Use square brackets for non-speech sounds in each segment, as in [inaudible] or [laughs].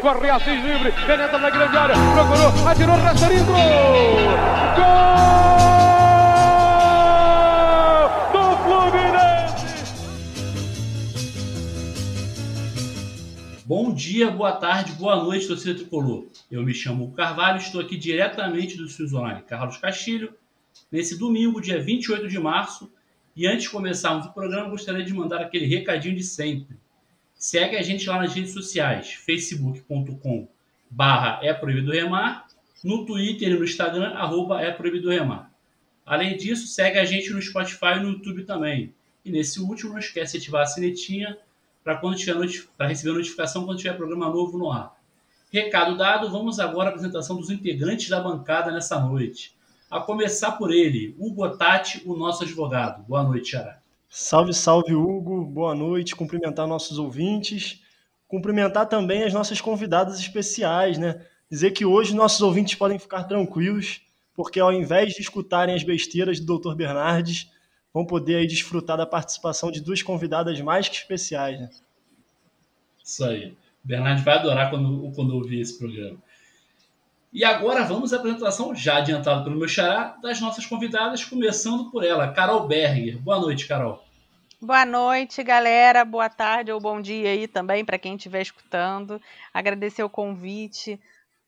corre Assis livre, penetra na grande área, procurou, atirou, Rasterinho, gol! Bom dia, boa tarde, boa noite, torcida tricolor. Eu me chamo Carvalho, estou aqui diretamente do Online Carlos Castilho, nesse domingo, dia 28 de março. E antes de começarmos o programa, gostaria de mandar aquele recadinho de sempre. Segue a gente lá nas redes sociais, facebook.com barra é proibido remar, no Twitter e no Instagram, arroba é proibido remar. Além disso, segue a gente no Spotify e no YouTube também. E nesse último, não esquece de ativar a sinetinha para para receber notificação quando tiver programa novo no ar. Recado dado, vamos agora à apresentação dos integrantes da bancada nessa noite. A começar por ele, Hugo Tati, o nosso advogado. Boa noite, Xará. Salve, salve, Hugo. Boa noite. Cumprimentar nossos ouvintes. Cumprimentar também as nossas convidadas especiais, né? Dizer que hoje nossos ouvintes podem ficar tranquilos, porque ao invés de escutarem as besteiras do Dr. Bernardes, vão poder aí desfrutar da participação de duas convidadas mais que especiais. Né? Isso aí. O Bernardo vai adorar quando, quando ouvir esse programa. E agora vamos à apresentação, já adiantada pelo meu xará, das nossas convidadas, começando por ela, Carol Berger. Boa noite, Carol. Boa noite, galera. Boa tarde ou bom dia aí também para quem estiver escutando. Agradecer o convite.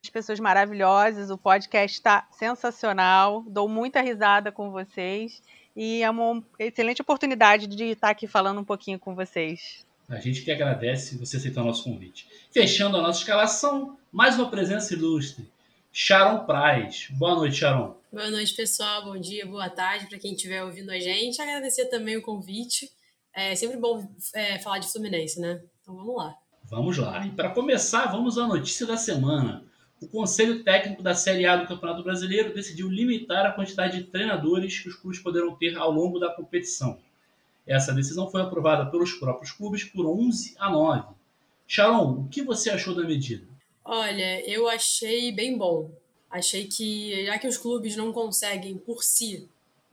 As pessoas maravilhosas, o podcast está sensacional. Dou muita risada com vocês e é uma excelente oportunidade de estar aqui falando um pouquinho com vocês. A gente que agradece você aceitar o nosso convite. Fechando a nossa escalação, mais uma presença ilustre. Sharon Praz. Boa noite, Sharon. Boa noite, pessoal. Bom dia, boa tarde para quem estiver ouvindo a gente. Agradecer também o convite. É sempre bom é, falar de Fluminense, né? Então vamos lá. Vamos lá. E para começar, vamos à notícia da semana o Conselho Técnico da Série A do Campeonato Brasileiro decidiu limitar a quantidade de treinadores que os clubes poderão ter ao longo da competição. Essa decisão foi aprovada pelos próprios clubes por 11 a 9. Sharon, o que você achou da medida? Olha, eu achei bem bom. Achei que, já que os clubes não conseguem por si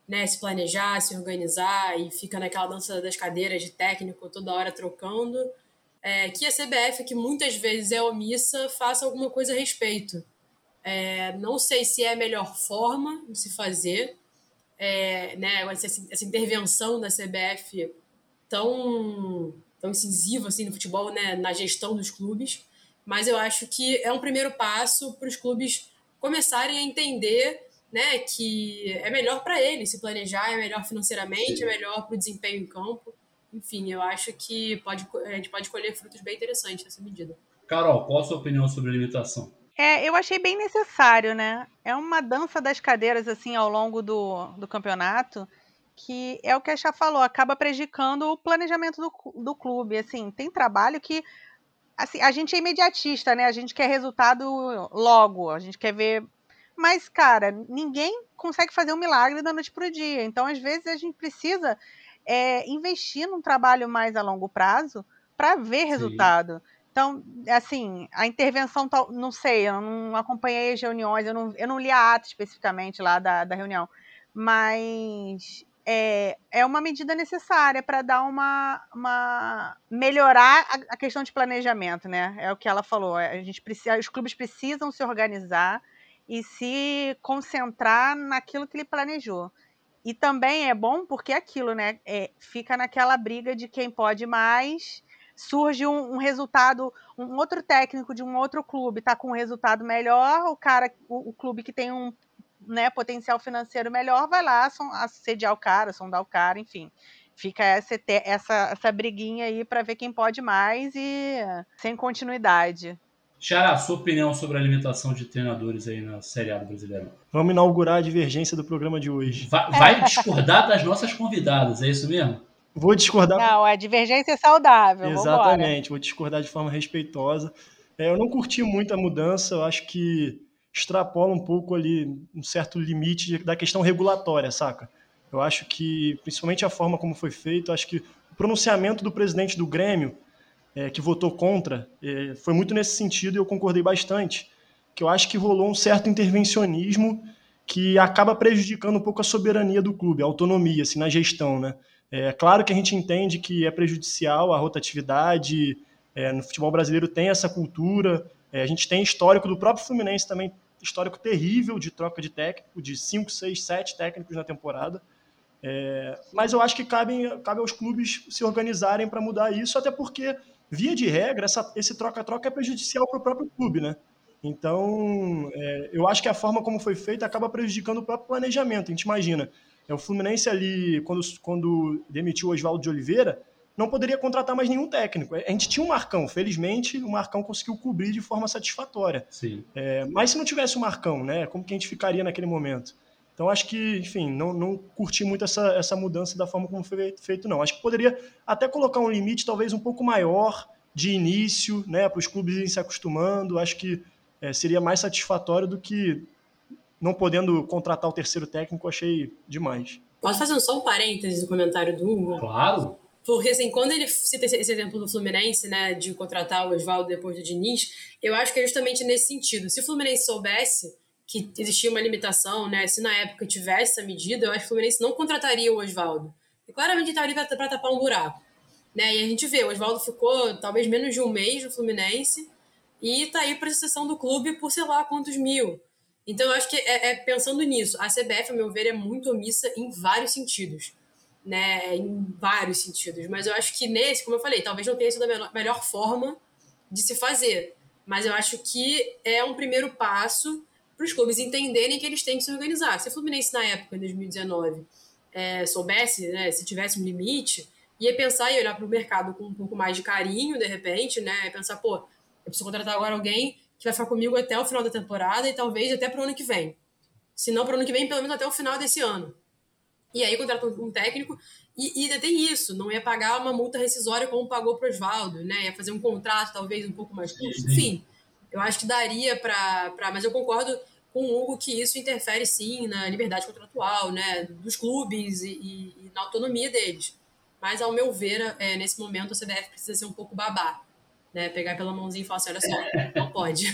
né, se planejar, se organizar e fica naquela dança das cadeiras de técnico toda hora trocando, é, que a CBF, que muitas vezes é omissa, faça alguma coisa a respeito. É, não sei se é a melhor forma de se fazer, é, né, essa, essa, intervenção da CBF tão, tão incisiva assim, no futebol, né, na gestão dos clubes, mas eu acho que é um primeiro passo para os clubes começarem a entender né, que é melhor para eles se planejar, é melhor financeiramente, é melhor para o desempenho em campo enfim, eu acho que pode, a gente pode colher frutos bem interessantes nessa medida. Carol, qual a sua opinião sobre a limitação? É, eu achei bem necessário, né? É uma dança das cadeiras, assim, ao longo do, do campeonato, que é o que a Chá falou, acaba prejudicando o planejamento do, do clube. Assim, tem trabalho que. Assim, a gente é imediatista, né? A gente quer resultado logo, a gente quer ver. Mas, cara, ninguém consegue fazer um milagre da noite pro dia. Então, às vezes, a gente precisa é, investir num trabalho mais a longo prazo para ver Sim. resultado. Então, assim, a intervenção, não sei, eu não acompanhei as reuniões, eu não, eu não li a ata especificamente lá da, da reunião, mas é, é uma medida necessária para dar uma, uma melhorar a, a, questão de planejamento, né? É o que ela falou. A gente precisa, os clubes precisam se organizar e se concentrar naquilo que ele planejou. E também é bom porque é aquilo, né? É, fica naquela briga de quem pode mais. Surge um, um, resultado, um outro técnico de um outro clube está com um resultado melhor, o cara, o, o, clube que tem um né, potencial financeiro melhor vai lá assediar o cara, sondar o cara, enfim. Fica essa, essa, essa briguinha aí para ver quem pode mais e sem continuidade. Xará, sua opinião sobre a limitação de treinadores aí na Série A do Brasileirão? Vamos inaugurar a divergência do programa de hoje. Vai, vai discordar das nossas convidadas, é isso mesmo? Vou discordar. Não, a divergência é saudável. Exatamente, vambora. vou discordar de forma respeitosa. É, eu não curti muito a mudança, eu acho que extrapola um pouco ali um certo limite da questão regulatória, saca? Eu acho que, principalmente a forma como foi feito, acho que o pronunciamento do presidente do Grêmio é, que votou contra, é, foi muito nesse sentido e eu concordei bastante, que eu acho que rolou um certo intervencionismo que acaba prejudicando um pouco a soberania do clube, a autonomia assim, na gestão. Né? É claro que a gente entende que é prejudicial a rotatividade, é, no futebol brasileiro tem essa cultura, É, a gente tem histórico do próprio Fluminense também, histórico terrível de troca de técnico, de 5, 6, 7 técnicos na temporada. É, mas eu acho que cabe, cabe aos clubes se organizarem para mudar isso, até porque, via de regra, essa, esse troca-troca é prejudicial para o próprio clube, né? Então, é, eu acho que a forma como foi feita acaba prejudicando o próprio planejamento. A gente imagina, é, o Fluminense ali, quando, quando demitiu o Oswaldo de Oliveira, não poderia contratar mais nenhum técnico. A gente tinha um Marcão, felizmente o Marcão conseguiu cobrir de forma satisfatória. Sim. É, mas se não tivesse o Marcão, né, como que a gente ficaria naquele momento? Então acho que, enfim, não, não curti muito essa, essa mudança da forma como foi feito, não. Acho que poderia até colocar um limite talvez um pouco maior de início, né, para os clubes irem se acostumando. Acho que é, seria mais satisfatório do que não podendo contratar o terceiro técnico, achei demais. Posso fazer só um parênteses no comentário do Hugo? Claro. Porque, assim, quando ele cita esse exemplo do Fluminense, né, de contratar o Oswaldo depois do Diniz, eu acho que é justamente nesse sentido. Se o Fluminense soubesse que existia uma limitação, né, se na época tivesse essa medida, eu acho que o Fluminense não contrataria o Oswaldo. E claramente estava ali para tapar um buraco. Né? E a gente vê, o Oswaldo ficou talvez menos de um mês no Fluminense e está aí para a sucessão do clube por sei lá quantos mil. Então, eu acho que é, é, pensando nisso. A CBF, a meu ver, é muito omissa em vários sentidos né, em vários sentidos. Mas eu acho que nesse, como eu falei, talvez não tenha sido a melhor forma de se fazer. Mas eu acho que é um primeiro passo para os clubes entenderem que eles têm que se organizar. Se o Fluminense, na época, em 2019, é, soubesse, né, se tivesse um limite, ia pensar e olhar para o mercado com um pouco mais de carinho, de repente, né? Pensar, pô, eu preciso contratar agora alguém que vai ficar comigo até o final da temporada e talvez até para o ano que vem. Se não para o ano que vem, pelo menos até o final desse ano. E aí contrata um técnico e, e ainda tem isso, não ia pagar uma multa rescisória como pagou para o Oswaldo, né? Ia fazer um contrato talvez um pouco mais curto. Enfim, eu acho que daria para. Mas eu concordo com o Hugo que isso interfere sim na liberdade contratual, né? Dos clubes e, e, e na autonomia deles. Mas, ao meu ver, é, nesse momento a CBF precisa ser um pouco babá. Né? Pegar pela mãozinha e falar assim: olha só, não pode.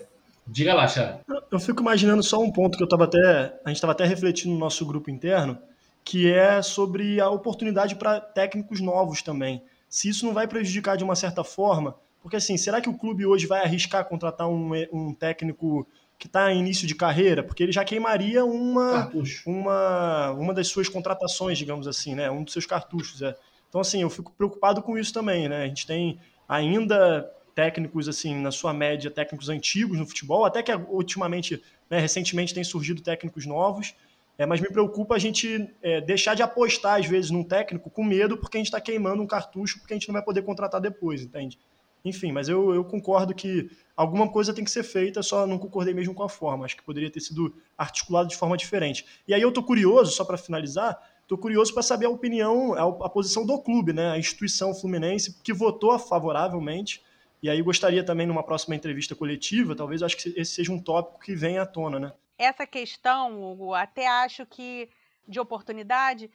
[laughs] Diga lá, Chá. Eu fico imaginando só um ponto que eu estava até. A gente estava até refletindo no nosso grupo interno que é sobre a oportunidade para técnicos novos também. Se isso não vai prejudicar de uma certa forma, porque assim, será que o clube hoje vai arriscar contratar um, um técnico que está em início de carreira? Porque ele já queimaria uma, uma, uma das suas contratações, digamos assim, né? um dos seus cartuchos. É. Então, assim, eu fico preocupado com isso também. Né? A gente tem ainda técnicos, assim, na sua média, técnicos antigos no futebol, até que ultimamente, né, recentemente, tem surgido técnicos novos, é, mas me preocupa a gente é, deixar de apostar, às vezes, num técnico com medo porque a gente está queimando um cartucho porque a gente não vai poder contratar depois, entende? Enfim, mas eu, eu concordo que alguma coisa tem que ser feita, só não concordei mesmo com a forma. Acho que poderia ter sido articulado de forma diferente. E aí eu estou curioso, só para finalizar, estou curioso para saber a opinião, a, a, posição do clube, né? a instituição fluminense, que votou favoravelmente. E aí gostaria também, numa próxima entrevista coletiva, talvez acho que esse seja um tópico que venha à tona, né? Essa questão, Hugo, até acho que de oportunidade,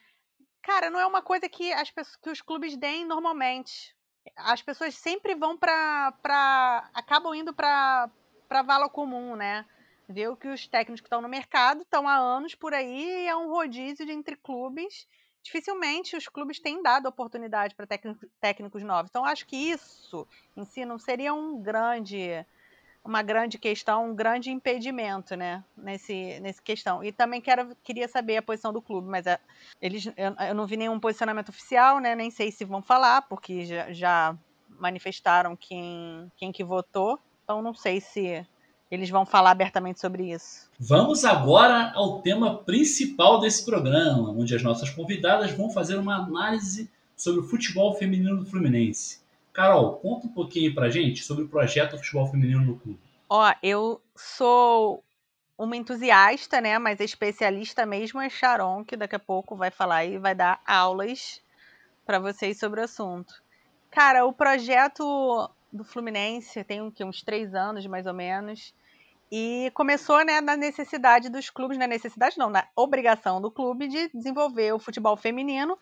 cara, não é uma coisa que, as pessoas, que os clubes deem normalmente. As pessoas sempre vão para. acabam indo para vala comum, né? Ver que os técnicos que estão no mercado estão há anos por aí e é um rodízio de entre clubes. Dificilmente os clubes têm dado oportunidade para técnicos novos. Então, acho que isso em si não seria um grande uma grande questão, um grande impedimento, né, nesse, nesse questão. E também quero, queria saber a posição do clube, mas é, eles, eu, eu, não vi nenhum posicionamento oficial, né, nem sei se vão falar, porque já, já manifestaram quem, quem que votou, então não sei se eles vão falar abertamente sobre isso. Vamos agora ao tema principal desse programa, onde as nossas convidadas vão fazer uma análise sobre o futebol feminino do Fluminense. Carol, conta um pouquinho pra gente sobre o projeto Futebol Feminino no Clube. Ó, eu sou uma entusiasta, né, mas especialista mesmo é Sharon, que daqui a pouco vai falar e vai dar aulas para vocês sobre o assunto. Cara, o projeto do Fluminense tem uns três anos, mais ou menos, e começou né, na necessidade dos clubes, na necessidade não, na obrigação do clube de desenvolver o futebol feminino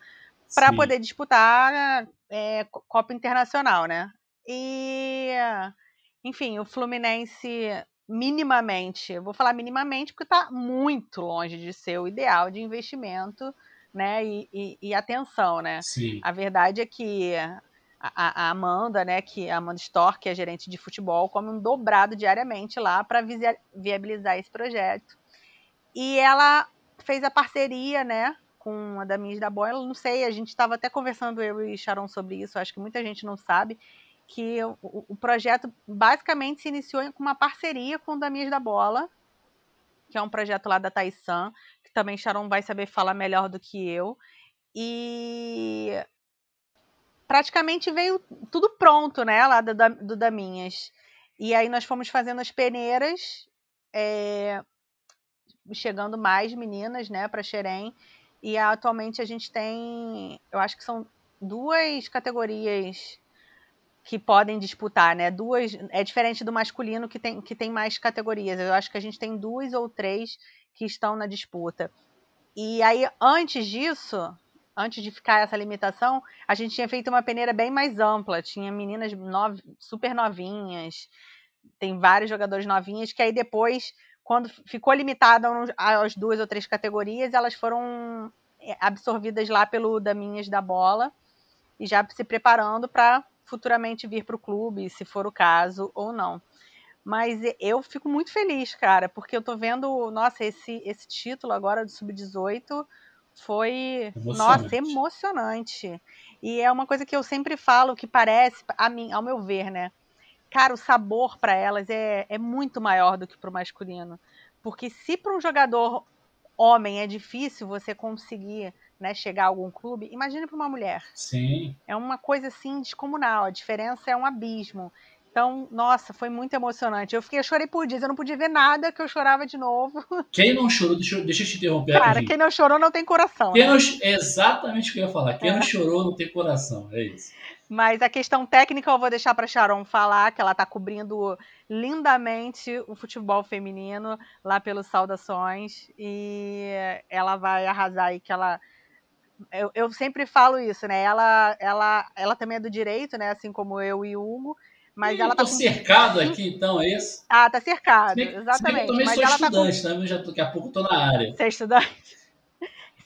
para poder disputar é, Copa Internacional, né? E, enfim, o Fluminense minimamente, vou falar minimamente porque está muito longe de ser o ideal de investimento, né? E, e, e atenção, né? Sim. A verdade é que a, a, Amanda, né, que a Amanda Storr, que é gerente de futebol, come um dobrado diariamente lá para viabilizar esse projeto. E ela fez a parceria, né, com a Damis da Bola. Não sei, a gente estava até conversando eu e Sharon sobre isso. Acho que muita gente não sabe que o, o projeto basicamente se iniciou com uma parceria com o Damis da Bola, que é um projeto lá da Taisan, que também Sharon vai saber falar melhor do que eu. E praticamente veio tudo pronto, né, lá do, do Daminhas. E aí nós fomos fazendo as peneiras, é, chegando mais meninas, né, para Xerém. E atualmente a gente tem, eu acho que são duas categorias que podem disputar, né? Duas é diferente do masculino que tem, que tem mais categorias. Eu acho que a gente tem duas ou três que estão na disputa. E aí antes disso, antes de ficar essa limitação, a gente tinha feito uma peneira bem mais ampla. Tinha meninas nove, super novinhas, tem vários jogadores novinhas, que aí depois, quando ficou limitada às duas ou três categorias, elas foram é, absorvidas lá pelo Daminhas da Bola e já se preparando para futuramente vir para o clube, se for o caso ou não. Mas eu fico muito feliz, cara, porque eu tô vendo, nossa, esse, esse título agora do Sub-18 foi, emocionante. nossa, emocionante. E é uma coisa que eu sempre falo que parece, a mim, ao meu ver, né? Cara, o sabor para elas é, é muito maior do que para o masculino. Porque se para um jogador homem é difícil você conseguir né, chegar a algum clube, imagine para uma mulher. Sim. É uma coisa assim descomunal, a diferença é um abismo. Então, nossa, foi muito emocionante. Eu fiquei, eu chorei por dias, eu não podia ver nada que eu chorava de novo. [laughs] Quem não chorou, deixa, eu, deixa eu te interromper. Cara, aqui. quem não chorou não tem coração. Quem né? não, exatamente o que eu ia falar. Quem é. não chorou não tem coração, é isso. Mas a questão técnica eu vou deixar para Sharon falar, que ela está cobrindo lindamente o futebol feminino lá pelos Saudações e ela vai arrasar aí que ela eu, eu sempre falo isso, né? Ela, ela, ela também é do direito, né? Assim como eu e o Hugo. Mas ela tá com... cercado aqui, então, é isso? Ah, tá cercado, se exatamente. eu também mas sou ela estudante, tá com... né? Já, daqui a pouco tô na área. Você é estudante?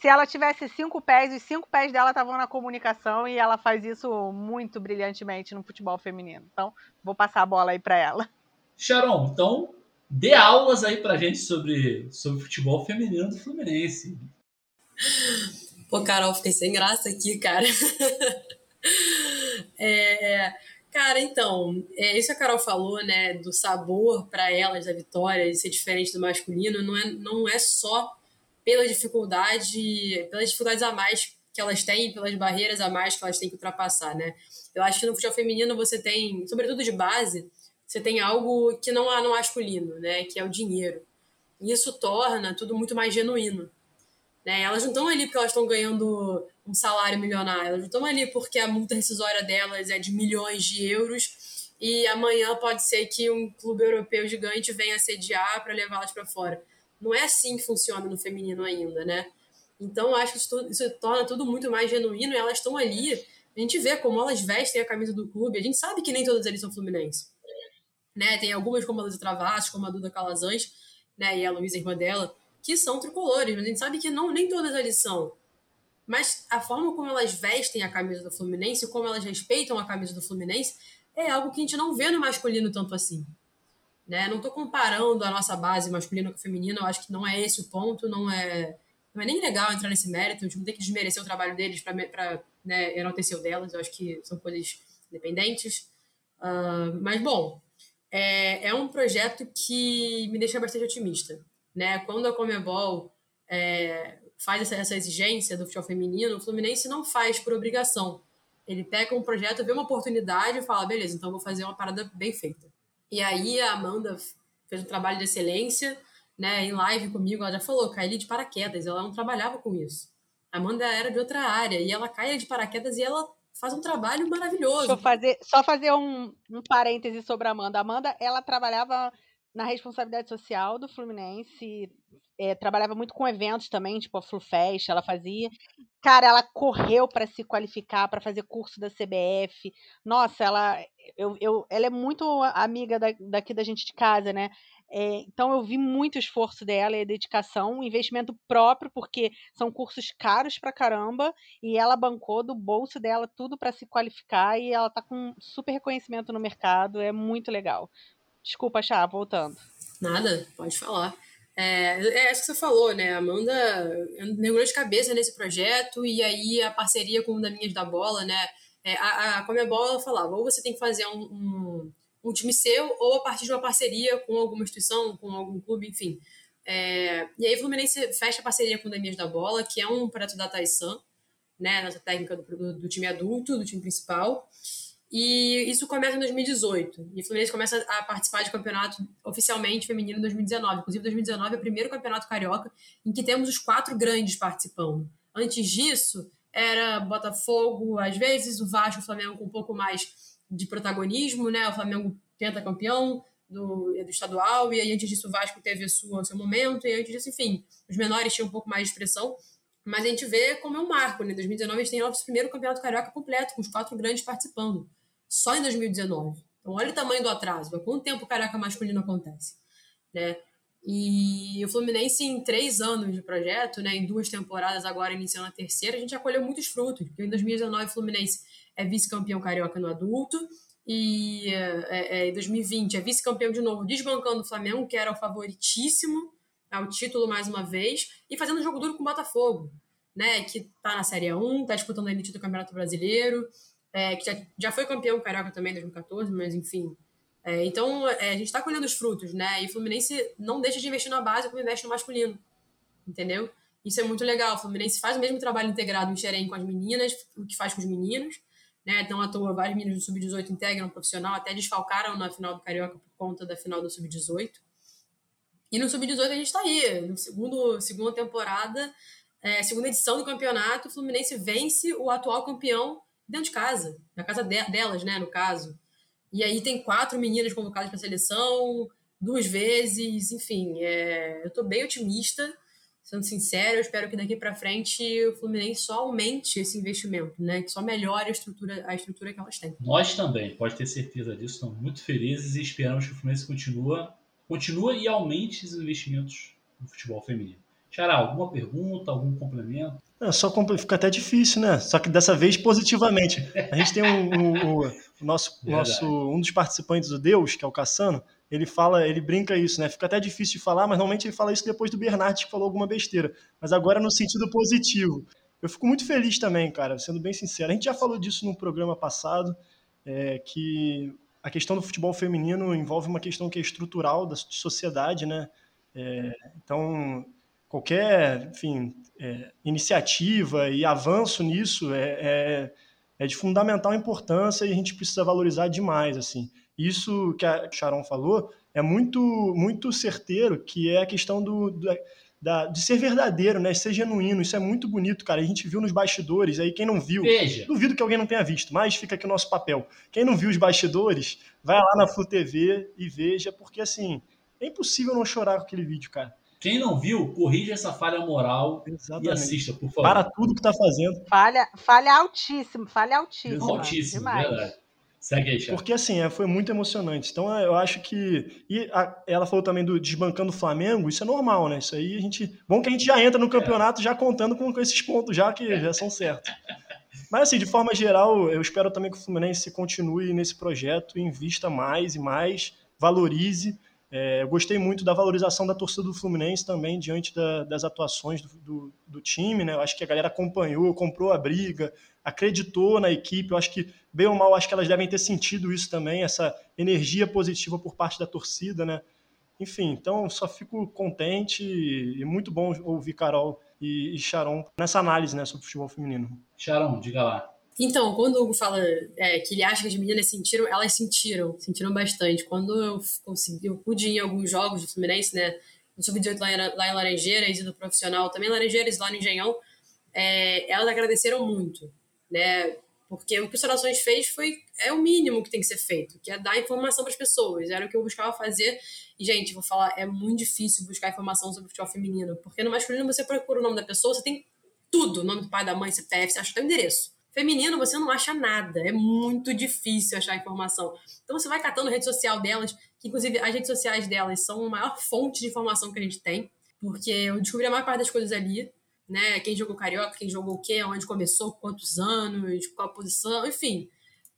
Se ela tivesse cinco pés, os cinco pés dela estavam na comunicação e ela faz isso muito brilhantemente no futebol feminino. Então, vou passar a bola aí para ela. Sharon, então, dê aulas aí pra gente sobre, sobre futebol feminino do Fluminense. Pô, Carol, fiquei sem graça aqui, cara. [laughs] é, cara, então, é, isso que a Carol falou, né, do sabor para elas da vitória, de ser diferente do masculino, não é, não é só pela dificuldade, pelas dificuldades a mais que elas têm, pelas barreiras a mais que elas têm que ultrapassar, né? Eu acho que no futebol feminino você tem, sobretudo de base, você tem algo que não há no masculino, né, que é o dinheiro. E isso torna tudo muito mais genuíno. Né? Elas não estão ali porque elas estão ganhando um salário milionário, elas não estão ali porque a multa rescisória delas é de milhões de euros e amanhã pode ser que um clube europeu gigante venha sediar para levá-las para fora. Não é assim que funciona no feminino ainda, né? Então, acho que isso, isso torna tudo muito mais genuíno e elas estão ali. A gente vê como elas vestem a camisa do clube. A gente sabe que nem todas eles são fluminenses. Né? Tem algumas, como a Luísa Travassos, como a Duda Calazans, né? e a Luísa, irmã dela, que são tricolores, mas a gente sabe que não, nem todas eles são. Mas a forma como elas vestem a camisa do Fluminense, como elas respeitam a camisa do Fluminense, é algo que a gente não vê no masculino tanto assim. Né? Não estou comparando a nossa base masculina com feminina, eu acho que não é esse o ponto, não é, não é nem legal entrar nesse mérito, a gente não tem que desmerecer o trabalho deles para né, enaltecer o delas, eu acho que são coisas independentes. Uh, mas, bom, é, é um projeto que me deixa bastante otimista né? Quando a Comebol é, faz essa, essa, exigência do futebol feminino, o Fluminense não faz por obrigação. Ele pega um projeto, vê uma oportunidade e fala, beleza, então vou fazer uma parada bem feita. E aí a Amanda fez um trabalho de excelência, né? Em live comigo, ela já falou, caí de paraquedas, ela não trabalhava com isso. A Amanda era de outra área e ela cai de paraquedas e ela faz um trabalho maravilhoso. Deixa eu fazer, só fazer um, um parêntese sobre a Amanda. A Amanda, ela trabalhava na responsabilidade social do Fluminense. É, trabalhava muito com eventos também, tipo a FluFest, ela fazia. Cara, ela correu para se qualificar, para fazer curso da CBF. Nossa, ela eu, eu, ela é muito amiga da, daqui da gente de casa, né? É, então eu vi muito esforço dela e dedicação, investimento próprio, porque são cursos caros pra caramba, e ela bancou do bolso dela tudo para se qualificar e ela tá com super reconhecimento no mercado, é muito legal. Desculpa, Chá, voltando. Nada, pode falar. É, é isso que você falou, né? A Amanda mergulhou de cabeça nesse projeto e aí a parceria com o da Minhas da Bola, né? É, a, a Comebol falava, ou você tem que fazer um, um, um, time seu, ou a partir de uma parceria com alguma instituição, com algum clube, enfim. É, e aí o Fluminense fecha a parceria com o Damias da Bola, que é um projeto da Taisan, né, nossa técnica do, do, do, time adulto, do time principal. E isso começa em 2018. E o Fluminense começa a participar de campeonato oficialmente feminino em 2019. Inclusive, 2019 é o primeiro campeonato carioca em que temos os quatro grandes participando. Antes disso, era Botafogo, às vezes, o Vasco, o Flamengo com um pouco mais de protagonismo, né? O Flamengo tenta campeão do, do estadual, e aí antes disso o Vasco teve o seu momento, e antes disso, enfim, os menores tinham um pouco mais de expressão. Mas a gente vê como é um marco, né? Em 2019 a gente tem o nosso primeiro campeonato carioca completo, com os quatro grandes participando. Só em 2019. Então, olha o tamanho do atraso. Há quanto tempo o carioca masculino acontece? Né? E o Fluminense, em três anos de projeto, né, em duas temporadas, agora iniciando a terceira, a gente acolheu muitos frutos. Porque em 2019 o Fluminense é vice-campeão carioca no adulto, e é, é, em 2020 é vice-campeão de novo, desbancando o Flamengo, que era o favoritíssimo ao título mais uma vez, e fazendo jogo duro com o Botafogo, né, que tá na Série 1, tá disputando a elite do Campeonato Brasileiro, é, que já, já foi campeão carioca também em 2014, mas enfim, é, então, é, a gente está colhendo os frutos, né? E o Fluminense não deixa de investir na base como investe no masculino, entendeu? Isso é muito legal. O Fluminense faz o mesmo trabalho integrado em Xerém com as meninas, o que faz com os meninos, né? Então, à toa, vários meninos do Sub-18 integram o profissional, até desfalcaram na final do Carioca por conta da final do Sub-18. E no Sub-18 a gente está aí, no segundo, segunda temporada, é, segunda edição do campeonato, o Fluminense vence o atual campeão dentro de casa, na casa de, delas, né, no caso. E aí tem quatro meninas convocadas para a seleção, duas vezes, enfim, é, eu estou bem otimista, sendo sincero, eu espero que daqui para frente o Fluminense só aumente esse investimento, né? Que só melhore a estrutura, a estrutura que elas têm. Nós também, pode ter certeza disso, estamos muito felizes e esperamos que o Fluminense continue, continue e aumente os investimentos no futebol feminino. Xará, alguma pergunta, algum complemento? É, só fica até difícil, né? Só que dessa vez positivamente. A gente tem um, um, um, o nosso, nosso, um dos participantes do Deus, que é o Cassano, ele fala, ele brinca isso, né? Fica até difícil de falar, mas normalmente ele fala isso depois do Bernard que falou alguma besteira. Mas agora no sentido positivo. Eu fico muito feliz também, cara, sendo bem sincero. A gente já falou disso no programa passado, é, que a questão do futebol feminino envolve uma questão que é estrutural da sociedade, né? É, então, qualquer, enfim, é, iniciativa e avanço nisso é, é, é, de fundamental importância e a gente precisa valorizar demais, assim. Isso que a Sharon falou é muito, muito certeiro, que é a questão do, do da, de ser verdadeiro, né? De ser genuíno. Isso é muito bonito, cara. A gente viu nos bastidores, aí quem não viu, Veja. duvido que alguém não tenha visto, mas fica aqui o nosso papel. Quem não viu os bastidores, vai lá na Flu TV e veja, porque assim, é impossível não chorar com aquele vídeo, cara. Quem não viu, corrija essa falha moral Exatamente. e assista, por favor. Para tudo que está fazendo. Falha, falha altíssimo, falha altíssimo. Altíssimo, demais. verdade. Segue aí, Porque assim, é, foi muito emocionante. Então eu acho que. E a, ela falou também do desbancando o Flamengo, isso é normal, né? Isso aí a gente. Bom que a gente já entra no campeonato é. já contando com, com, esses pontos, já que já são certos. Mas assim, de forma geral, eu espero também que o Fluminense continue nesse projeto, invista mais e mais, valorize. É, eu gostei muito da valorização da torcida do Fluminense também diante da, das atuações do, do, do, time, né? Eu acho que a galera acompanhou, comprou a briga, acreditou na equipe. Eu acho que, bem ou mal, acho que elas devem ter sentido isso também, essa energia positiva por parte da torcida, né? Enfim, então só fico contente e muito bom ouvir Carol e, e Sharon nessa análise né, sobre o futebol feminino. Sharon, diga lá. Então, quando o Hugo fala é, que ele acha que as meninas sentiram, elas sentiram, sentiram bastante. Quando eu consegui, eu pude ir em alguns jogos do Fluminense, né? No Sub-18 lá, lá, em Laranjeiras e do profissional, também Laranjeiras, lá no Engenhão, é, elas agradeceram muito, né? Porque o que o Sorações fez foi é o mínimo que tem que ser feito, que é dar informação para as pessoas. Era o que eu buscava fazer. E, gente, vou falar, é muito difícil buscar informação sobre o futebol feminino, porque no masculino você procura o nome da pessoa, você tem tudo, nome do pai, da mãe, CPF, você acha até o endereço Feminino, você não acha nada. É muito difícil achar informação. Então, você vai catando a rede social delas, que inclusive as redes sociais delas são a maior [laughs] fonte de informação que a gente tem, porque eu descobri a maior parte das coisas ali, né? Quem jogou carioca, quem jogou o quê, onde começou, quantos anos, qual posição, enfim.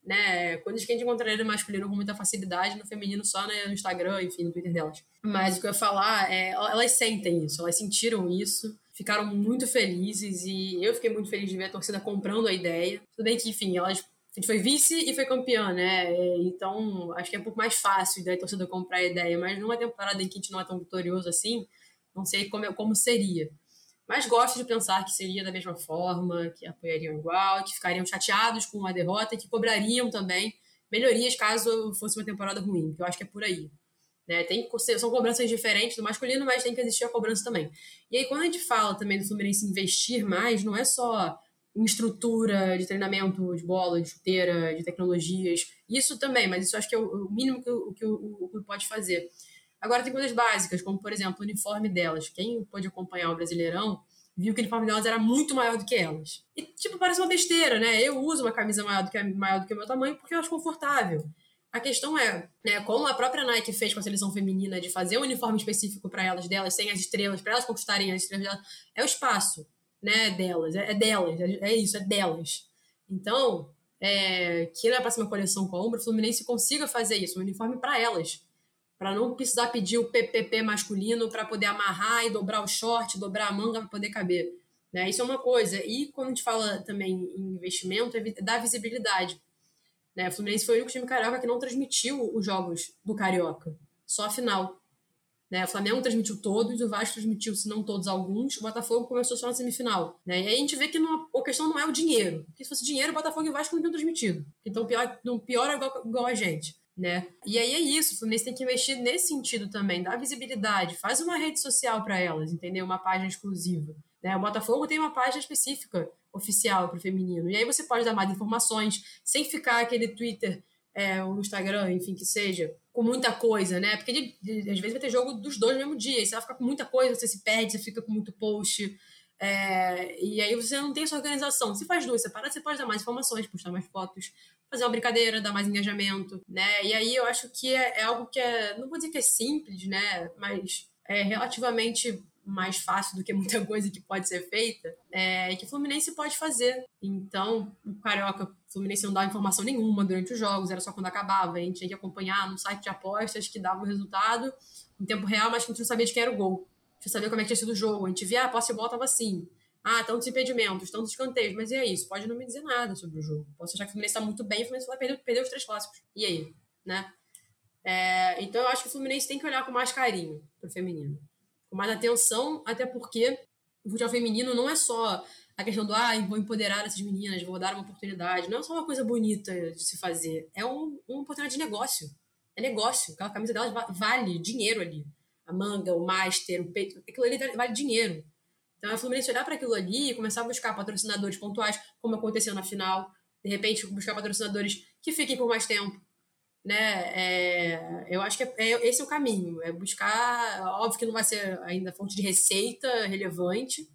Né, coisas que a gente encontraria no masculino com muita facilidade, no feminino só né, no Instagram, enfim, no Twitter delas. Mas o que eu ia falar é, elas sentem isso, elas sentiram isso, ficaram muito felizes e eu fiquei muito feliz de ver a torcida comprando a ideia. Tudo bem que, enfim, elas a gente foi vice e foi campeã, né? Então, acho que é um pouco mais fácil da torcida comprar a ideia, mas numa temporada em que a gente não é tão vitorioso assim, não sei como, como seria. Mas gosto de pensar que seria da mesma forma, que apoiariam igual, que ficariam chateados com a derrota e que cobrariam também melhorias caso fosse uma temporada ruim, que eu acho que é por aí. Né? Tem, são cobranças diferentes do masculino, mas tem que existir a cobrança também. E aí, quando a gente fala também do Fluminense investir mais, não é só em estrutura de treinamento de bola, de chuteira, de tecnologias, isso também, mas isso acho que é o mínimo que o, que o, clube pode fazer. Agora, tem coisas básicas, como, por exemplo, o uniforme delas. Quem pôde acompanhar o Brasileirão viu que o uniforme delas era muito maior do que elas. E, tipo, parece uma besteira, né? Eu uso uma camisa maior do que, maior do que o meu tamanho porque eu acho confortável. A questão é, né, como a própria Nike fez com a seleção feminina de fazer um uniforme específico para elas delas, sem as estrelas, para elas conquistarem as estrelas delas, é o espaço, né, delas, é, é delas, é, é, isso, é delas. Então, é, que na próxima coleção com a Umbra, o Fluminense consiga fazer isso, um uniforme para elas, para não precisar pedir o PPP masculino para poder amarrar e dobrar o short, dobrar a manga para poder caber. Né? Isso é uma coisa. E quando a gente fala também em investimento, é dar visibilidade. Né? O Fluminense foi o único time carioca que não transmitiu os jogos do Carioca, só a final. Né? O Flamengo transmitiu todos, o Vasco transmitiu, se não todos, alguns. O Botafogo começou só na semifinal. Né? E aí a gente vê que não, a questão não é o dinheiro. Porque se fosse dinheiro, o Botafogo e o Vasco não tinham transmitido. Então pior, não piora igual, igual a gente. Né? E aí é isso, o Fluminense tem que investir nesse sentido também, dar visibilidade, faz uma rede social para elas, entendeu? Uma página exclusiva. Né? O Botafogo tem uma página específica oficial para o feminino. E aí você pode dar mais informações, sem ficar aquele Twitter, é, o Instagram, enfim, que seja, com muita coisa, né? Porque de, de, às vezes vai ter jogo dos dois no mesmo dia, e você vai ficar com muita coisa, você se perde, você fica com muito post. É, e aí você não tem essa organização. Se faz duas separadas, você pode dar mais informações, postar mais fotos, fazer uma brincadeira, dar mais engajamento, né? E aí eu acho que é, é algo que é, não vou dizer que é simples, né? Mas é relativamente mais fácil do que muita [laughs] coisa que pode ser feita, é, que o Fluminense pode fazer. Então, o Carioca, o Fluminense não dava informação nenhuma durante os jogos, era só quando acabava. A gente tinha que acompanhar no site de apostas que dava o resultado em tempo real, mas que a gente não sabia de quem era o gol. A gente sabia como é que tinha sido o jogo. A gente via, ah, a posse de bola estava assim. Ah, tantos impedimentos, tantos escanteios. Mas e aí? Isso pode não me dizer nada sobre o jogo. Posso achar que o Fluminense está muito bem o Fluminense vai perder, perder os três clássicos. E aí? Né? É, então eu acho que o Fluminense tem que olhar com mais carinho pro feminino com mais atenção, até porque o futebol feminino não é só a questão do ah, vou empoderar essas meninas, vou dar uma oportunidade. Não é só uma coisa bonita de se fazer, é um, uma oportunidade de negócio. É negócio. Aquela camisa delas vale dinheiro ali. A manga, o master, o peito, aquilo ali vale dinheiro. Então a Fluminense olhar para aquilo ali e começar a buscar patrocinadores pontuais, como aconteceu na final. De repente, buscar patrocinadores que fiquem por mais tempo, né? É, eu acho que é, é, esse é o caminho, é buscar, óbvio que não vai ser ainda fonte de receita relevante,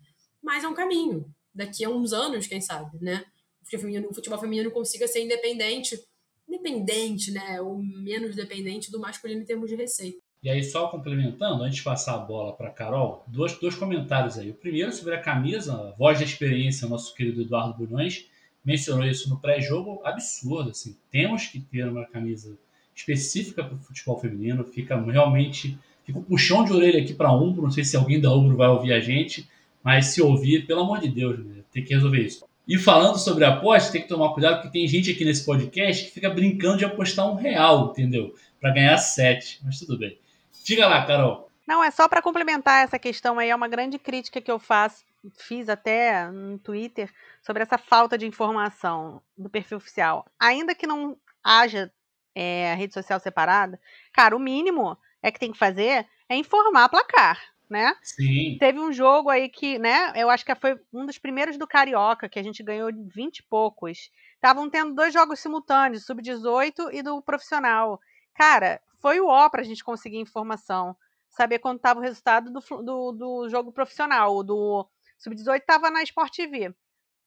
mas é um caminho. Daqui a uns anos, quem sabe, né? O futebol feminino, o futebol feminino consiga ser independente, independente, né? Ou menos dependente do masculino em termos de receita. E aí, só complementando, antes de passar a bola para Carol, dois, dois comentários aí. O primeiro sobre a camisa, a voz da experiência, nosso querido Eduardo Bulhões, mencionou isso no pré-jogo, absurdo, assim, temos que ter uma camisa específica para o futebol feminino, fica realmente, fica um puxão de orelha aqui para Umbro, não sei se alguém da Umbro vai ouvir a gente, mas se ouvir, pelo amor de Deus, né, tem que resolver isso. E falando sobre aposta, tem que tomar cuidado, porque tem gente aqui nesse podcast que fica brincando de apostar um real, entendeu? Para ganhar sete, mas tudo bem. Diga lá, Carol. Não, é só para complementar essa questão aí, é uma grande crítica que eu faço, fiz até no Twitter, sobre essa falta de informação do perfil oficial. Ainda que não haja é, rede social separada, cara, o mínimo é que tem que fazer é informar placar, né? Sim. Teve um jogo aí que, né, eu acho que foi um dos primeiros do Carioca, que a gente ganhou 20 e poucos. Estavam tendo dois jogos simultâneos, sub-18 e do profissional. Cara, foi o ó pra gente conseguir informação. Saber quando estava o resultado do, do, do jogo profissional. Do sub-18 estava na Sport TV.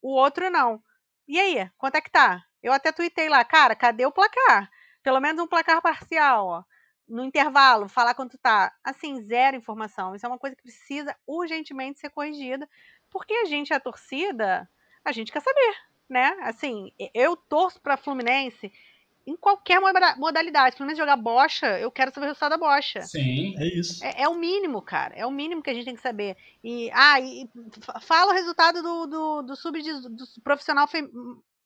O outro não. E aí, quanto é que tá? Eu até tuitei lá, cara, cadê o placar? Pelo menos um placar parcial, ó. No intervalo, falar quanto tá. Assim, zero informação. Isso é uma coisa que precisa urgentemente ser corrigida. Porque a gente, a torcida, a gente quer saber, né? Assim, eu torço pra Fluminense em qualquer modalidade. Pelo menos jogar bocha, eu quero saber o resultado da bocha. Sim. É isso. É, é, o mínimo, cara. É o mínimo que a gente tem que saber. E, ah, e fala o resultado do, do, do sub do profissional fem,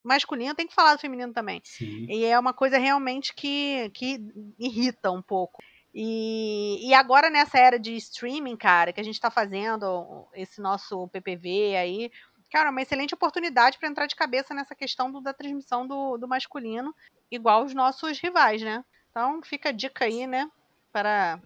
masculino, tem que falar do feminino também. Sim. E é uma coisa realmente que, que irrita um pouco. E, e agora nessa era de streaming, cara, que a gente tá fazendo esse nosso PPV aí, cara, uma excelente oportunidade para entrar de cabeça nessa questão do, da transmissão do, do masculino, igual os nossos rivais, né? Então fica a dica aí, né, para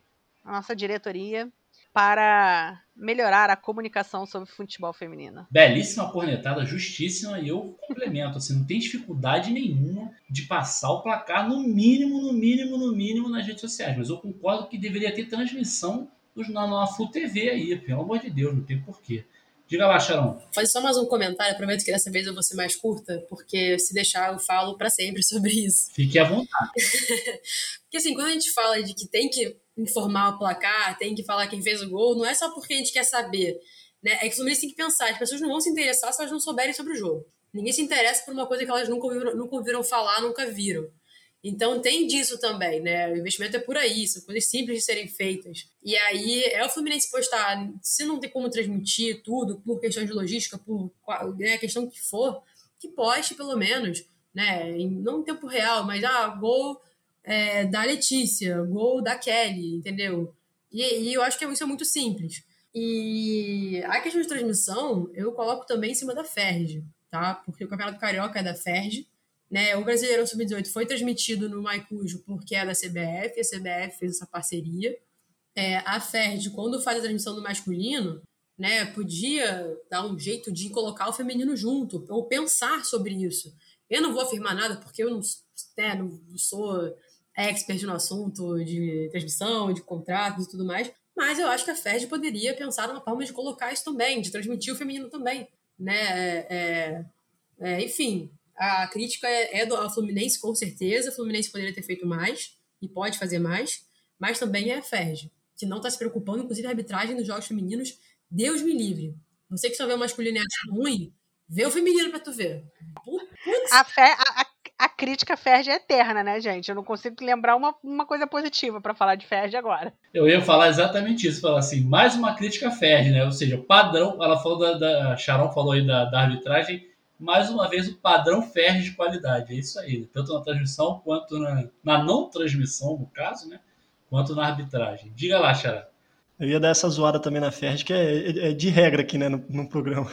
a nossa diretoria para melhorar a comunicação sobre futebol feminino. Belíssima cornetada, justíssima, e eu complemento, assim, não tem dificuldade nenhuma de passar o placar no mínimo, no mínimo, no mínimo nas redes sociais, mas eu concordo que deveria ter transmissão na, Full TV aí, pelo amor de Deus, não tem porquê. Diga lá, Sharon. Faz só mais um comentário. Prometo que dessa vez eu vou ser mais curta, porque se deixar eu falo para sempre [laughs] sobre isso. Fique à vontade. [laughs] porque assim, quando a gente fala de que tem que informar o placar, tem que falar quem fez o gol, não é só porque a gente quer saber. Né? É que o Fluminense tem que pensar, as pessoas não vão se interessar se elas não souberem sobre o jogo. Ninguém se interessa por uma coisa que elas nunca ouviram, nunca ouviram falar, nunca viram. Então tem disso também, né? O investimento é por aí, são coisas simples de serem feitas. E aí é o Fluminense postar, se não tem como transmitir tudo, por questão de logística, por né, questão que for, que poste pelo menos, né? Não em tempo real, mas ah, gol é, da Letícia, gol da Kelly, entendeu? E, e eu acho que isso é muito simples. E a questão de transmissão, eu coloco também em cima da Ferg, tá? Porque o Campeonato Carioca é da Ferg, né, o Brasileirão Sub-18 foi transmitido no Maicujo porque é da CBF, a CBF fez essa parceria. É, a FERD, quando faz a transmissão do masculino, né, podia dar um jeito de colocar o feminino junto, ou pensar sobre isso. Eu não vou afirmar nada, porque eu não, né, não sou expert no assunto de transmissão, de contratos e tudo mais, mas eu acho que a FERD poderia pensar numa forma de colocar isso também, de transmitir o feminino também. Né? É, é, é enfim, a crítica é, é do ao Fluminense, com certeza. O Fluminense poderia ter feito mais e pode fazer mais, mas também é a Ferg, que não está se preocupando, inclusive a arbitragem dos jogos femininos. Deus me livre. Você que só vê o masculino e acha ruim, vê o feminino para tu ver. Putz. A, fé, a, a, crítica Ferg é eterna, né, gente? Eu não consigo lembrar uma, uma coisa positiva para falar de Ferg agora. Eu ia falar exatamente isso, falar assim, mais uma crítica Ferg, né? Ou seja, padrão, ela falou da, da Sharon falou aí da, da arbitragem, mais uma vez o padrão ferro de qualidade. É isso aí, tanto na transmissão quanto na, na não transmissão, no caso, né? Quanto na arbitragem. Diga lá, Xará. Eu ia dar essa zoada também na Ferdi, que é, é, de regra aqui né, no, no programa.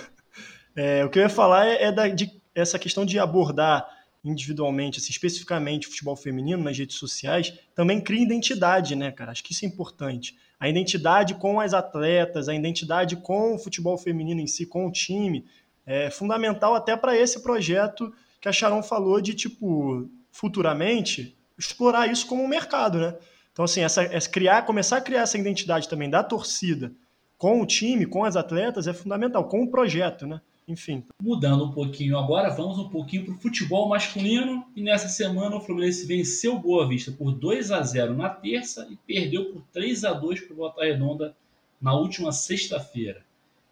É, o que eu ia falar é, é da, de, essa questão de abordar individualmente, assim, especificamente o futebol feminino nas redes sociais, também cria identidade, né, cara? Acho que isso é importante. A identidade com as atletas, a identidade com o futebol feminino em si, com o time, é fundamental até para esse projeto que a Sharon falou de, tipo, futuramente, explorar isso como um mercado, né? Então, assim, essa, essa, criar, começar a criar essa identidade também da torcida com o time, com as atletas, é fundamental, com o projeto, né? Enfim. Mudando um pouquinho agora, vamos um pouquinho para o futebol masculino. E nessa semana o Fluminense venceu o Boa Vista por 2 a 0 na terça e perdeu por 3 a 2 para o Volta Redonda na última sexta-feira.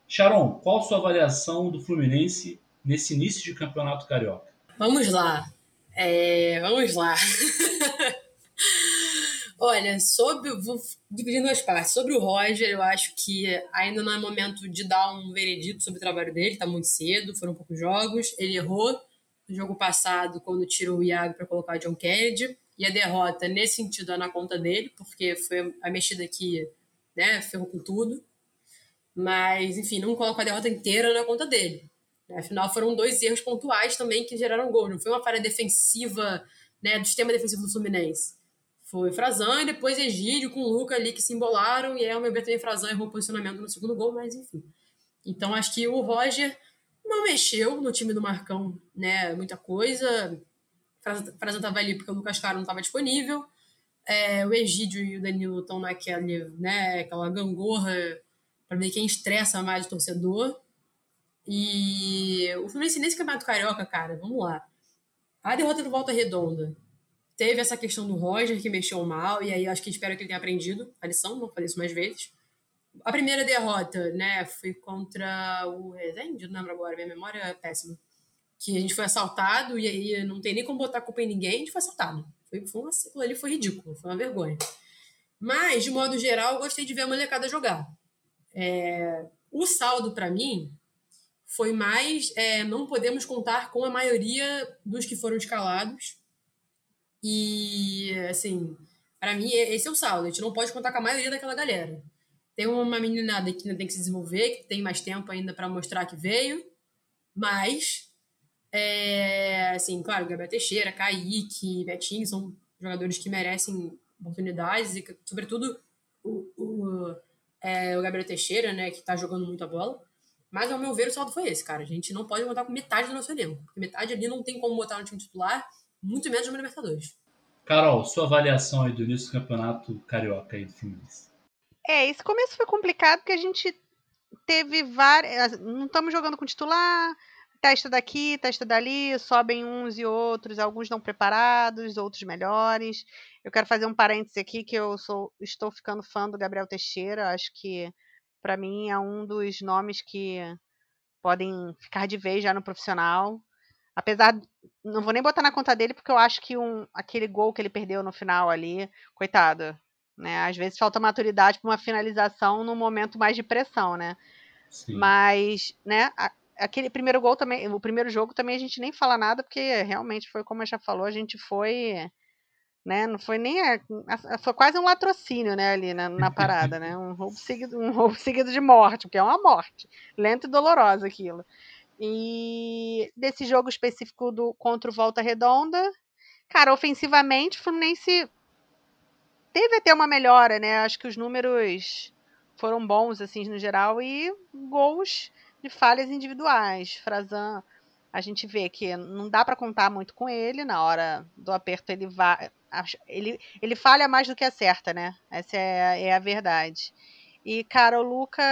Sharon, qual sua avaliação do Fluminense nesse início de campeonato carioca? Vamos lá. É, vamos lá. [laughs] Olha, sobre. Vou dividir em duas partes. Sobre o Roger, eu acho que ainda não é momento de dar um veredito sobre o trabalho dele, está muito cedo, foram poucos jogos. Ele errou no jogo passado, quando tirou o Iago para colocar o John Kennedy. E a derrota, nesse sentido, é na conta dele, porque foi a mexida que né, ferrou com tudo. Mas, enfim, não coloco a derrota inteira na conta dele. Afinal, foram dois erros pontuais também que geraram gol. Não foi uma falha defensiva né, do sistema defensivo do Fluminense. Foi Frazan e depois Egídio com o Luca ali que se embolaram. E aí o meu também Frazan errou o posicionamento no segundo gol, mas enfim. Então acho que o Roger não mexeu no time do Marcão, né? Muita coisa. Frazan estava ali porque o Lucas Caro não estava disponível. É, o Egídio e o Danilo estão naquela, né, aquela gangorra para ver quem estressa mais o torcedor. E o Fluminense nesse Campeonato Carioca, cara, vamos lá. A derrota do Volta Redonda teve essa questão do Roger que mexeu mal, e aí acho que espero que ele tenha aprendido a lição, não falei isso mais vezes. A primeira derrota, né, foi contra o Resende, não lembro agora, minha memória é péssima. Que a gente foi assaltado e aí não tem nem como botar culpa em ninguém, a gente foi assaltado. Foi, foi uma, aquilo ali foi ridículo, foi uma vergonha. Mas, de modo geral, gostei de ver a molecada jogar. É, o saldo, para mim, foi mais é, não podemos contar com a maioria dos que foram escalados. E, assim, para mim, esse é o saldo. A gente não pode contar com a maioria daquela galera. Tem uma meninada que ainda tem que se desenvolver, que tem mais tempo ainda para mostrar que veio, mas, é, assim, claro, Gabriel Teixeira, Kaique, Betinho são jogadores que merecem oportunidades e, sobretudo, o, é, o Gabriel Teixeira, né, que está jogando muita bola. Mas, ao meu ver, o saldo foi esse, cara. A gente não pode contar com metade do nosso elenco. Porque metade ali não tem como botar no time titular, muito menos no Libertadores. Carol, sua avaliação aí do início do campeonato carioca aí do Fluminense. É, esse começo foi complicado porque a gente teve várias. Não estamos jogando com titular, testa daqui, testa dali, sobem uns e outros, alguns não preparados, outros melhores. Eu quero fazer um parêntese aqui que eu sou, estou ficando fã do Gabriel Teixeira, acho que para mim é um dos nomes que podem ficar de vez já no profissional. Apesar, não vou nem botar na conta dele porque eu acho que um, aquele gol que ele perdeu no final ali, coitado, né? Às vezes falta maturidade para uma finalização num momento mais de pressão, né? Sim. Mas, né, aquele primeiro gol também, o primeiro jogo também a gente nem fala nada, porque realmente foi como a já falou, a gente foi, né, não foi nem, a, a, foi quase um latrocínio, né, ali na, na parada, né, um roubo, [laughs] seguido, um roubo seguido de morte, porque é uma morte, lenta e dolorosa aquilo. E desse jogo específico do contra o Volta Redonda, cara, ofensivamente, o Fluminense teve até uma melhora, né? Acho que os números foram bons, assim, no geral, e gols de falhas individuais. Frazan, a gente vê que não dá para contar muito com ele, na hora do aperto ele vai. Ele, ele falha mais do que acerta, né? Essa é, é a verdade. E, cara, o Luca,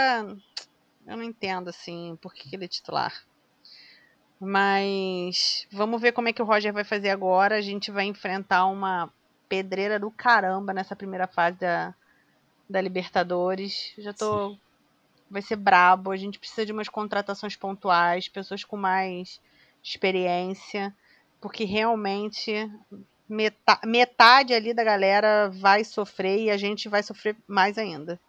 eu não entendo, assim, por que ele é titular. Mas vamos ver como é que o Roger vai fazer agora. A gente vai enfrentar uma pedreira do caramba nessa primeira fase da, da Libertadores. Já tô. Sim. Vai ser brabo. A gente precisa de umas contratações pontuais, pessoas com mais experiência, porque realmente metade, metade ali da galera vai sofrer e a gente vai sofrer mais ainda.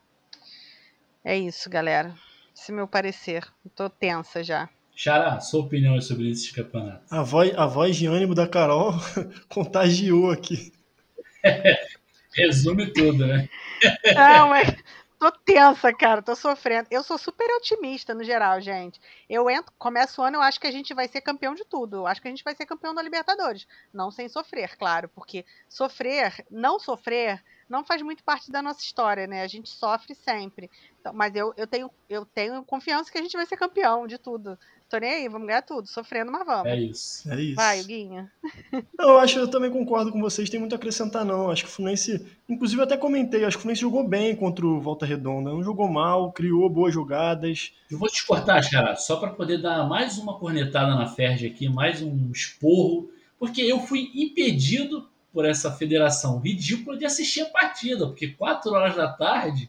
É isso, galera. Esse é meu parecer. tô tensa já. Xará, sua opinião sobre esse campeonato? A voz, a voz de ânimo da Carol [laughs] contagiou aqui. [laughs] Resume tudo, né? Não, mas tô tensa, cara, tô sofrendo. Eu sou super otimista no geral, gente. Eu entro, começo o ano, eu acho que a gente vai ser campeão de tudo. Eu acho que a gente vai ser campeão da Libertadores. Não sem sofrer, claro, porque sofrer, não sofrer, não faz muito parte da nossa história, né? A gente sofre sempre. Então, mas eu, eu, tenho, eu tenho confiança que a gente vai ser campeão de tudo. Tô nem aí, vamos ganhar tudo, sofrendo, mas vamos. É isso. É isso. Vai, Guinha. [laughs] Não, eu acho, eu também concordo com vocês, tem muito a acrescentar, não. Acho que o Fluminense, inclusive eu até comentei, acho que o Fluminense jogou bem contra o Volta Redonda. Não jogou mal, criou boas jogadas. Eu vou te cortar, cara, só para poder dar mais uma cornetada na Ferge aqui, mais um esporro, porque eu fui impedido por essa federação ridícula de assistir a partida, porque 4 horas da tarde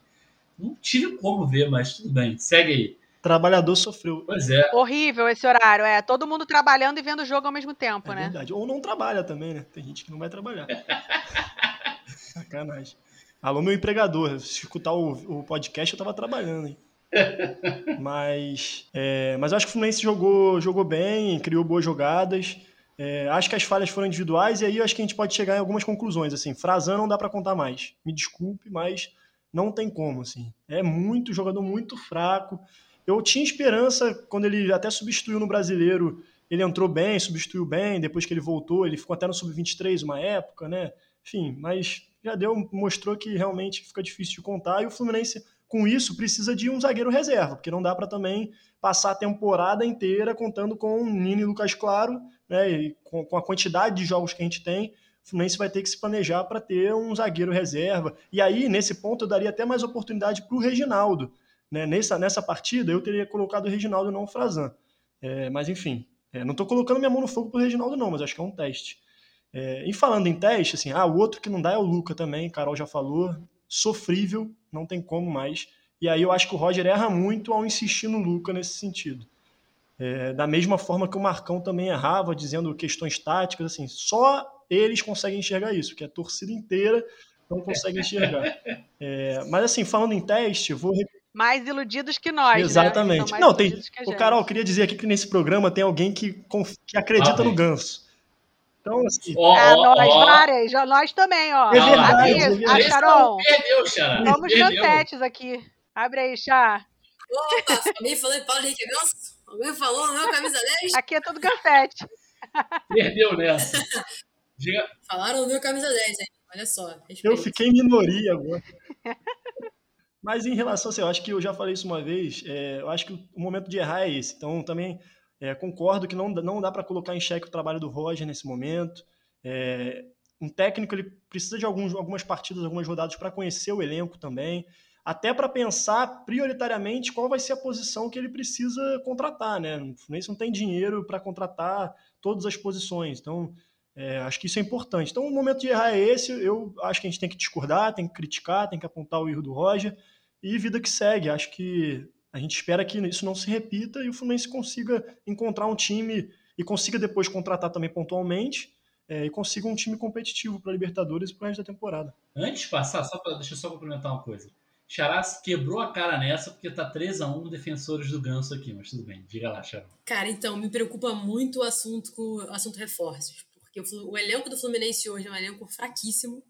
não tive como ver, mas tudo bem, segue aí. Trabalhador sofreu. Pois é. Horrível esse horário, é. Todo mundo trabalhando e vendo o jogo ao mesmo tempo, é né? Verdade. Ou não trabalha também, né? Tem gente que não vai trabalhar. [laughs] Sacanagem. Alô, meu empregador. Se escutar o, o podcast, eu tava trabalhando, hein? [laughs] mas, é, mas acho que o Fluminense jogou, jogou bem, criou boas jogadas. É, acho que as falhas foram individuais e aí acho que a gente pode chegar em algumas conclusões. Assim, Frazan não dá para contar mais. Me desculpe, mas não tem como. Assim, é muito jogador muito fraco. Eu tinha esperança quando ele até substituiu no brasileiro. Ele entrou bem, substituiu bem. Depois que ele voltou, ele ficou até no sub-23 uma época, né? Enfim, mas já deu, mostrou que realmente fica difícil de contar. E o Fluminense, com isso, precisa de um zagueiro reserva, porque não dá para também passar a temporada inteira contando com o Nino e Lucas Claro, né? E com, com a quantidade de jogos que a gente tem, o Fluminense vai ter que se planejar para ter um zagueiro reserva. E aí, nesse ponto, eu daria até mais oportunidade para o Reginaldo né? Nessa, nessa partida, eu teria colocado o Reginaldo não o Frazan. É, mas enfim, é, não estou colocando minha mão no fogo pro Reginaldo, não, mas acho que é um teste. É, e falando em teste, assim, ah, o outro que não dá é o Luca também, Carol já falou, sofrível, não tem como mais. E aí eu acho que o Roger erra muito ao insistir no Luca nesse sentido. É, da mesma forma que o Marcão também errava, dizendo questões táticas, assim, só eles conseguem enxergar isso, que a torcida inteira não consegue enxergar. [laughs] É, mas assim, falando em teste, vou mais iludidos que nós. Né? Exatamente. Né? Não, tem. O Carol, eu queria dizer aqui que nesse programa tem alguém que, que acredita ah, no ganso. Então, assim. Oh, ah, nós, oh. várias, nós também, ó. É verdade, aqui, é a Carol. Perdeu, Xará. Vamos cantetes aqui. Abre aí, Chá. Opa, alguém falou em Paulo Henrique Ganso? Alguém falou no meu camisa 10? Aqui é tudo gansete. Perdeu nessa. Diga. Falaram no meu camisa 10, hein? Olha só. Respeito. Eu fiquei em minoria agora. Mas em relação a assim, eu acho que eu já falei isso uma vez, é, eu acho que o momento de errar é esse. Então, também é, concordo que não, não dá para colocar em xeque o trabalho do Roger nesse momento. É, um técnico ele precisa de alguns, algumas partidas, algumas rodadas para conhecer o elenco também, até para pensar prioritariamente qual vai ser a posição que ele precisa contratar. Né? O Fluminense não tem dinheiro para contratar todas as posições. Então, é, acho que isso é importante. Então, o momento de errar é esse. Eu acho que a gente tem que discordar, tem que criticar, tem que apontar o erro do Roger e vida que segue. Acho que a gente espera que isso não se repita e o Fluminense consiga encontrar um time e consiga depois contratar também pontualmente é, e consiga um time competitivo para a Libertadores e para o resto da temporada. Antes de passar, só pra, deixa eu só complementar uma coisa. Charás quebrou a cara nessa porque tá 3 a 1 defensores do Ganso aqui, mas tudo bem. Diga lá, Chará. Cara, então, me preocupa muito o assunto, o assunto reforços. Porque o, o elenco do Fluminense hoje é um elenco fraquíssimo.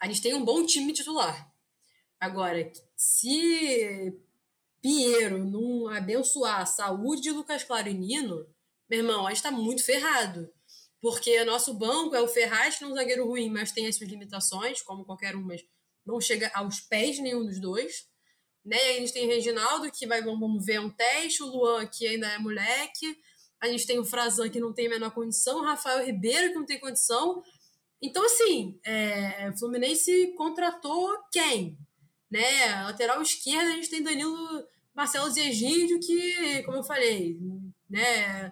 A gente tem um bom time titular. Agora, se Pinheiro não abençoar a saúde de Lucas Claro Nino, meu irmão, a gente tá muito ferrado. Porque nosso banco é o Ferraz, que é um zagueiro ruim, mas tem as suas limitações, como qualquer um, mas não chega aos pés nenhum dos dois. Né? a gente tem o Reginaldo, que vai, vamos ver, um teste, o Luan, que ainda é moleque. A gente tem o Frazan, que não tem a menor condição, o Rafael Ribeiro, que não tem condição. Então, assim, é, o Fluminense contratou quem? Né? Lateral esquerda, a gente tem Danilo Marcelo Zegídio, que, como eu falei, né?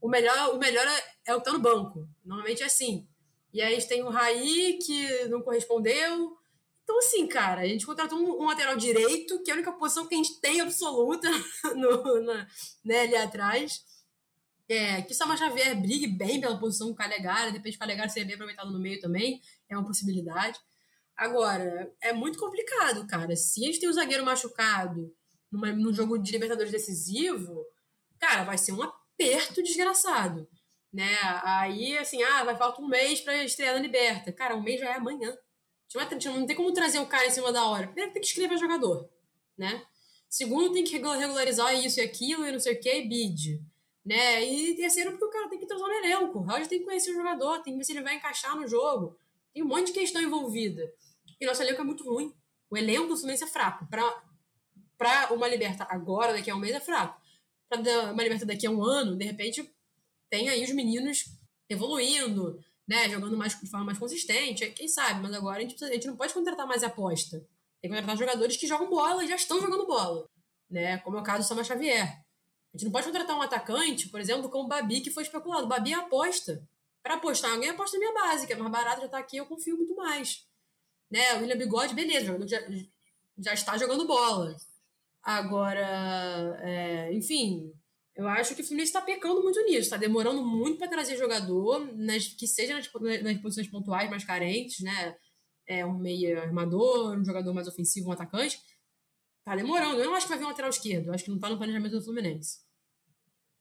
O melhor, o melhor é o que tá no banco. Normalmente é assim. E aí a gente tem o Raí, que não correspondeu. Então, assim, cara, a gente contratou um, um, lateral direito, que é a única posição que a gente tem absoluta [laughs] no, na, né, ali atrás. É, que o Sama Xavier brigue bem pela posição com o Calegari, de repente o Calegari seria bem aproveitado no meio também, é uma possibilidade. Agora, é muito complicado, cara. Se a gente tem um zagueiro machucado numa, num jogo de Libertadores decisivo, cara, vai ser um aperto desgraçado. Né? Aí, assim, ah, vai faltar um mês pra estrear na Liberta. Cara, um mês já é amanhã. Não tem como trazer o cara em cima da hora. Primeiro tem que escrever jogador, né? Segundo, tem que regularizar isso e aquilo e não sei o que, bid. Né? E terceiro, porque o cara tem que trazer no elenco. O Roger tem que conhecer o jogador, tem que ver se ele vai encaixar no jogo. Tem um monte de questão envolvida. E nosso elenco é muito ruim. O elenco do Fluminense é fraco. Pra uma liberta agora, daqui a um mês, é fraco. Pra uma liberta daqui a um ano, de repente, tem aí os meninos evoluindo, né? Jogando mais de forma mais consistente. Quem sabe? Mas agora a gente, precisa, a gente não pode contratar mais aposta. Tem que contratar jogadores que jogam bola e já estão jogando bola. Né? Como é o caso do Sama Xavier. A gente não pode contratar um atacante, por exemplo, como o Babi, que foi especulado. O Babi é aposta. Para apostar alguém, aposta na minha base, que é mais barato, já tá aqui, eu confio muito mais. Né? O William Bigode, beleza, já, já está jogando bola. Agora, é, enfim, eu acho que o Fluminense está pecando muito nisso, está demorando muito para trazer jogador, nas, que seja nas, nas, posições pontuais mais carentes, né? É, um meia armador, um jogador mais ofensivo, um atacante. Tá demorando. Eu não acho que vai vir um lateral esquerdo. Eu acho que não tá no planejamento do Fluminense.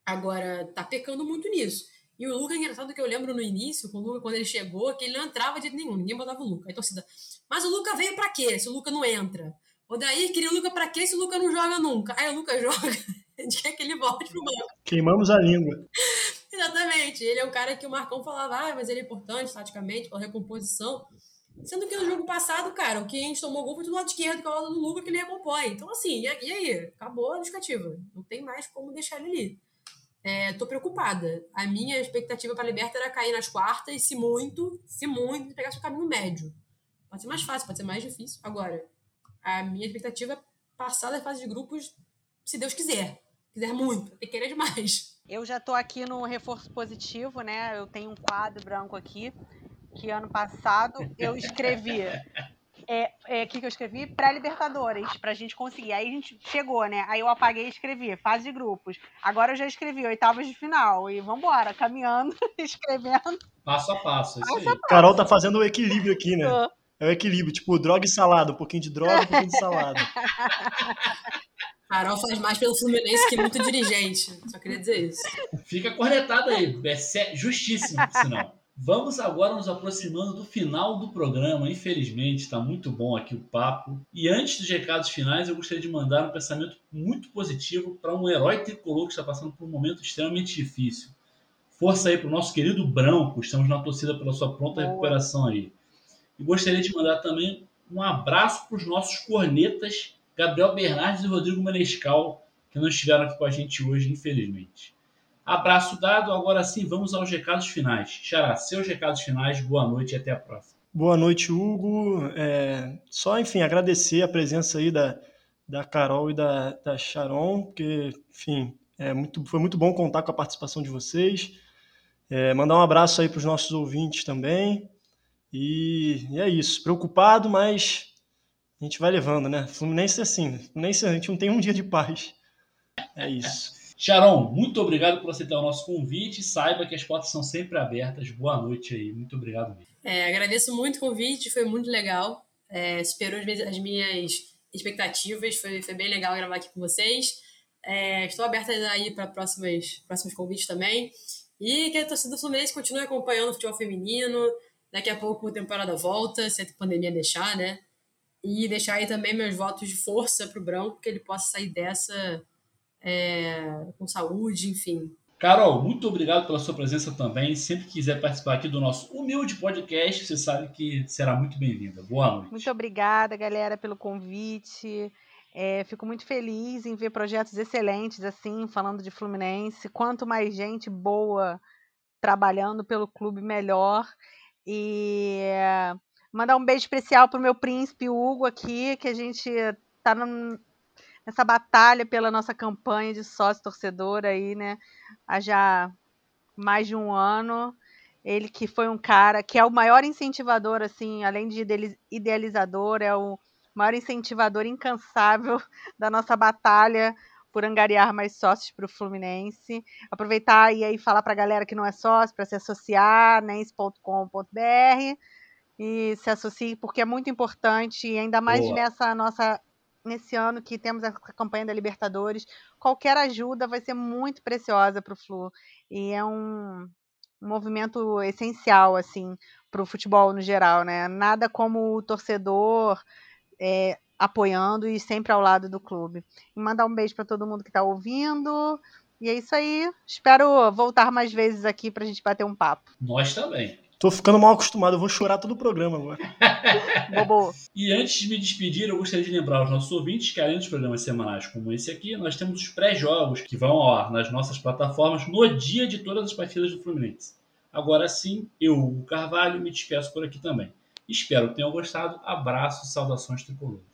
Agora, tá pecando muito nisso. E o Luca, é engraçado que eu lembro no início, com o Luca, quando ele chegou, que ele não entrava de nenhum, ninguém botava o Luca. Aí torcida, mas o Luca veio para quê se o Luca não entra? O daí queria o Luca pra quê se o Luca não joga nunca? Aí o Luca [laughs] joga, a gente quer que ele volte pro banco. Queimamos a língua. [laughs] Exatamente. Ele é um cara que o Marcão falava, ah, mas ele é importante taticamente, pela recomposição. Sendo que no jogo passado, cara, o que a gente tomou gol foi do lado esquerdo, que é o lado do Luca, que ele recompõe. Então, assim, e aí? Acabou a justificativa. Não tem mais como deixar ele ali. É, tô preocupada. A minha expectativa para a Liberta era cair nas quartas, e se muito, se muito, pegar seu caminho médio. Pode ser mais fácil, pode ser mais difícil. Agora, a minha expectativa é passar da fase de grupos, se Deus quiser. quiser muito, tem que querer demais. Eu já tô aqui no reforço positivo, né? Eu tenho um quadro branco aqui, que ano passado eu escrevi é, é, que, que eu escrevi? Pré-Libertadores, pra gente conseguir. Aí a gente chegou, né? Aí eu apaguei e escrevi, fase de grupos. Agora eu já escrevi oitavas de final. E vambora, caminhando, [laughs] escrevendo. Passo a passo, isso aí. Carol tá fazendo o equilíbrio aqui, né? É o equilíbrio, tipo, droga e salada, um pouquinho de droga, um pouquinho de salada. [laughs] Carol faz mais pelo Fluminense que muito dirigente. Só queria dizer isso. Fica cornetado aí. É justíssimo, sinal. Vamos agora nos aproximando do final do programa. Infelizmente, está muito bom aqui o papo. E antes dos recados finais, eu gostaria de mandar um pensamento muito positivo para um herói tricolor que está passando por um momento extremamente difícil. Força aí para o nosso querido Branco. Estamos na torcida pela sua pronta Boa. recuperação aí. E gostaria de mandar também um abraço para os nossos cornetas Gabriel Bernardes e Rodrigo Manescal, que não estiveram aqui com a gente hoje, infelizmente. Abraço dado, agora sim vamos aos recados finais. Xará, seus recados finais, boa noite e até a próxima. Boa noite, Hugo. É, só, enfim, agradecer a presença aí da, da Carol e da, da Sharon, porque, enfim, é muito, foi muito bom contar com a participação de vocês. É, mandar um abraço aí para os nossos ouvintes também. E, e, é isso. Preocupado, mas a gente vai levando, né? Fluminense é assim. Fluminense a gente não tem um dia de paz. É isso. Sharon, muito obrigado por aceitar o nosso convite. Saiba que as portas são sempre abertas. Boa noite aí. Muito obrigado mesmo. É, agradeço muito o convite, foi muito legal. É, superou as minhas expectativas, foi, foi bem legal gravar aqui com vocês. É, estou aberta aí para próximos, próximos convites também. E que a torcida do Fluminense continue acompanhando o futebol feminino. Daqui a pouco a temporada volta, se a pandemia deixar, né? E deixar aí também meus votos de força para o Branco, que ele possa sair dessa é, com saúde, enfim. Carol, muito obrigado pela sua presença também. Sempre que quiser participar aqui do nosso humilde podcast, você sabe que será muito bem-vinda. Boa noite. Muito obrigada, galera, pelo convite. É, fico muito feliz em ver projetos excelentes assim, falando de Fluminense. Quanto mais gente boa trabalhando pelo clube, melhor. E é, mandar um beijo especial pro meu príncipe Hugo aqui, que a gente tá nessa batalha pela nossa campanha de sócio torcedor aí, né? Há já mais de um ano. Ele que foi um cara que é o maior incentivador, assim, além de idealizador, é o maior incentivador incansável [laughs] da nossa batalha por angariar mais sócios para o Fluminense. Aproveitar e aí falar para a galera que não é sócio para se associar, nens.com.br e se associe, porque é muito importante, e ainda mais Boa. nessa nossa nesse ano que temos a campanha da Libertadores. Qualquer ajuda vai ser muito preciosa para o Flu. E é um, um movimento essencial, assim, para o futebol no geral, né? Nada como o torcedor é, apoiando e sempre ao lado do clube. E mandar um beijo para todo mundo que está ouvindo. E é isso aí. Espero voltar mais vezes aqui para a gente bater um papo. Nós também. Tô ficando mal acostumado, eu vou chorar todo o programa agora. [laughs] Bobo. E antes de me despedir, eu gostaria de lembrar aos nossos ouvintes que, além dos programas semanais como esse aqui, nós temos os pré-jogos que vão ao ar nas nossas plataformas no dia de todas as partidas do Fluminense. Agora sim, eu, o Carvalho, me despeço por aqui também. Espero que tenham gostado. Abraços, saudações tricolores.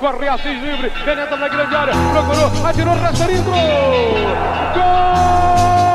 Corre Assis livre, penetra na grande área, procurou, atirou, Rasterinho, gol! Gol!